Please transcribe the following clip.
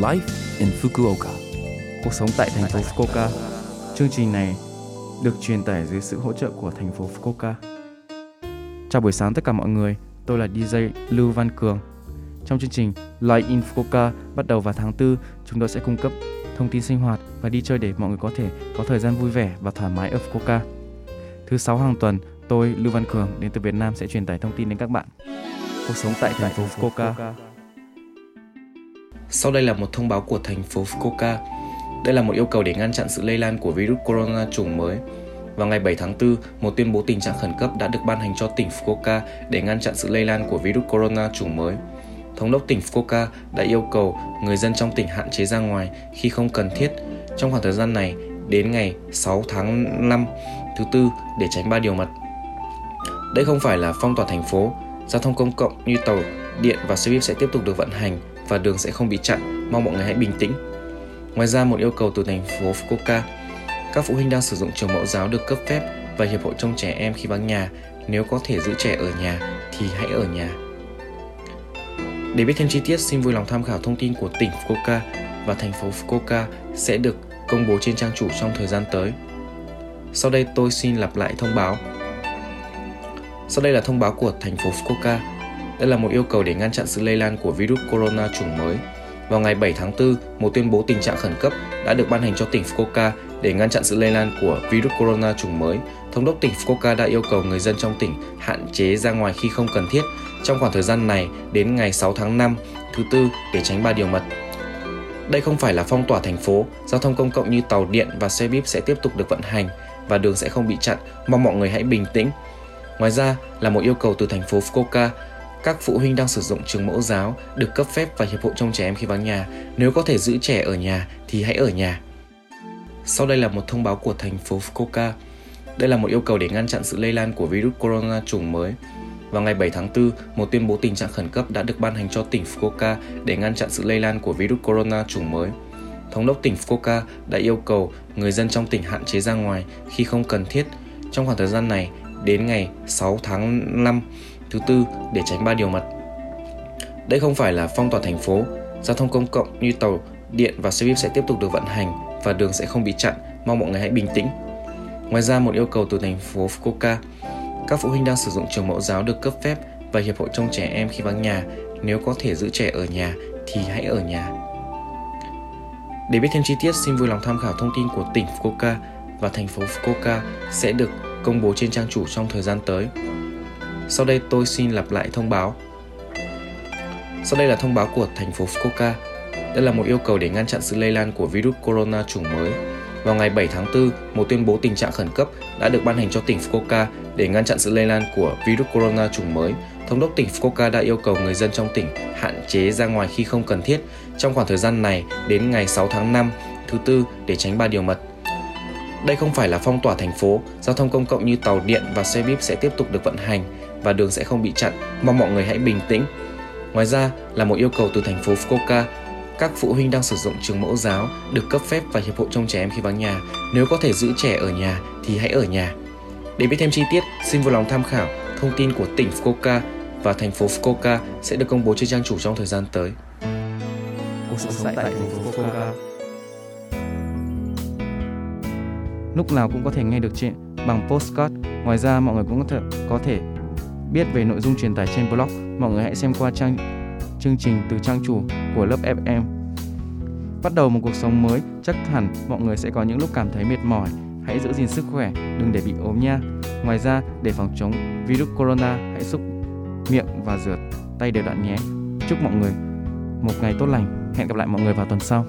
Life in Fukuoka. Cuộc sống tại thành phố Fukuoka. Chương trình này được truyền tải dưới sự hỗ trợ của thành phố Fukuoka. Chào buổi sáng tất cả mọi người, tôi là DJ Lưu Văn Cường. Trong chương trình Live in Fukuoka bắt đầu vào tháng 4, chúng tôi sẽ cung cấp thông tin sinh hoạt và đi chơi để mọi người có thể có thời gian vui vẻ và thoải mái ở Fukuoka. Thứ sáu hàng tuần, tôi Lưu Văn Cường đến từ Việt Nam sẽ truyền tải thông tin đến các bạn. Cuộc sống tại thành phố Fukuoka. Sau đây là một thông báo của thành phố Fukuoka. Đây là một yêu cầu để ngăn chặn sự lây lan của virus corona chủng mới. Vào ngày 7 tháng 4, một tuyên bố tình trạng khẩn cấp đã được ban hành cho tỉnh Fukuoka để ngăn chặn sự lây lan của virus corona chủng mới. Thống đốc tỉnh Fukuoka đã yêu cầu người dân trong tỉnh hạn chế ra ngoài khi không cần thiết trong khoảng thời gian này đến ngày 6 tháng 5 thứ tư để tránh ba điều mật. Đây không phải là phong tỏa thành phố, giao thông công cộng như tàu, điện và xe buýt sẽ tiếp tục được vận hành và đường sẽ không bị chặn. Mong mọi người hãy bình tĩnh. Ngoài ra, một yêu cầu từ thành phố Fukuoka, các phụ huynh đang sử dụng trường mẫu giáo được cấp phép và hiệp hội trông trẻ em khi vắng nhà. Nếu có thể giữ trẻ ở nhà thì hãy ở nhà. Để biết thêm chi tiết, xin vui lòng tham khảo thông tin của tỉnh Fukuoka và thành phố Fukuoka sẽ được công bố trên trang chủ trong thời gian tới. Sau đây tôi xin lặp lại thông báo. Sau đây là thông báo của thành phố Fukuoka. Đây là một yêu cầu để ngăn chặn sự lây lan của virus corona chủng mới. Vào ngày 7 tháng 4, một tuyên bố tình trạng khẩn cấp đã được ban hành cho tỉnh Fukuoka để ngăn chặn sự lây lan của virus corona chủng mới. Thống đốc tỉnh Fukuoka đã yêu cầu người dân trong tỉnh hạn chế ra ngoài khi không cần thiết trong khoảng thời gian này đến ngày 6 tháng 5 thứ tư để tránh ba điều mật. Đây không phải là phong tỏa thành phố, giao thông công cộng như tàu điện và xe buýt sẽ tiếp tục được vận hành và đường sẽ không bị chặn. Mong mọi người hãy bình tĩnh. Ngoài ra là một yêu cầu từ thành phố Fukuoka, các phụ huynh đang sử dụng trường mẫu giáo được cấp phép và hiệp hội trông trẻ em khi vắng nhà. Nếu có thể giữ trẻ ở nhà thì hãy ở nhà. Sau đây là một thông báo của thành phố Fukuoka. Đây là một yêu cầu để ngăn chặn sự lây lan của virus corona chủng mới. Vào ngày 7 tháng 4, một tuyên bố tình trạng khẩn cấp đã được ban hành cho tỉnh Fukuoka để ngăn chặn sự lây lan của virus corona chủng mới. Thống đốc tỉnh Fukuoka đã yêu cầu người dân trong tỉnh hạn chế ra ngoài khi không cần thiết trong khoảng thời gian này đến ngày 6 tháng 5 thứ tư để tránh ba điều mật. Đây không phải là phong tỏa thành phố, giao thông công cộng như tàu, điện và xe buýt sẽ tiếp tục được vận hành và đường sẽ không bị chặn. Mong mọi người hãy bình tĩnh. Ngoài ra một yêu cầu từ thành phố Fukuoka, các phụ huynh đang sử dụng trường mẫu giáo được cấp phép và hiệp hội trông trẻ em khi vắng nhà. Nếu có thể giữ trẻ ở nhà thì hãy ở nhà. Để biết thêm chi tiết, xin vui lòng tham khảo thông tin của tỉnh Fukuoka và thành phố Fukuoka sẽ được công bố trên trang chủ trong thời gian tới. Sau đây tôi xin lặp lại thông báo. Sau đây là thông báo của thành phố Fukuoka. Đây là một yêu cầu để ngăn chặn sự lây lan của virus corona chủng mới. Vào ngày 7 tháng 4, một tuyên bố tình trạng khẩn cấp đã được ban hành cho tỉnh Fukuoka để ngăn chặn sự lây lan của virus corona chủng mới. Thống đốc tỉnh Fukuoka đã yêu cầu người dân trong tỉnh hạn chế ra ngoài khi không cần thiết trong khoảng thời gian này đến ngày 6 tháng 5 thứ tư để tránh ba điều mật. Đây không phải là phong tỏa thành phố, giao thông công cộng như tàu điện và xe buýt sẽ tiếp tục được vận hành và đường sẽ không bị chặn. Mong mọi người hãy bình tĩnh. Ngoài ra là một yêu cầu từ thành phố Fukuoka, các phụ huynh đang sử dụng trường mẫu giáo được cấp phép và hiệp hội trông trẻ em khi vắng nhà. Nếu có thể giữ trẻ ở nhà thì hãy ở nhà. Để biết thêm chi tiết, xin vui lòng tham khảo thông tin của tỉnh Fukuoka và thành phố Fukuoka sẽ được công bố trên trang chủ trong thời gian tới. Cuộc sống tại thành phố Fukuoka. Lúc nào cũng có thể nghe được chuyện bằng postcard. Ngoài ra mọi người cũng có thể, có thể biết về nội dung truyền tải trên blog. Mọi người hãy xem qua trang chương trình từ trang chủ của lớp FM. Bắt đầu một cuộc sống mới, chắc hẳn mọi người sẽ có những lúc cảm thấy mệt mỏi. Hãy giữ gìn sức khỏe, đừng để bị ốm nha. Ngoài ra, để phòng chống virus corona, hãy xúc miệng và rửa tay đều đặn nhé. Chúc mọi người một ngày tốt lành. Hẹn gặp lại mọi người vào tuần sau.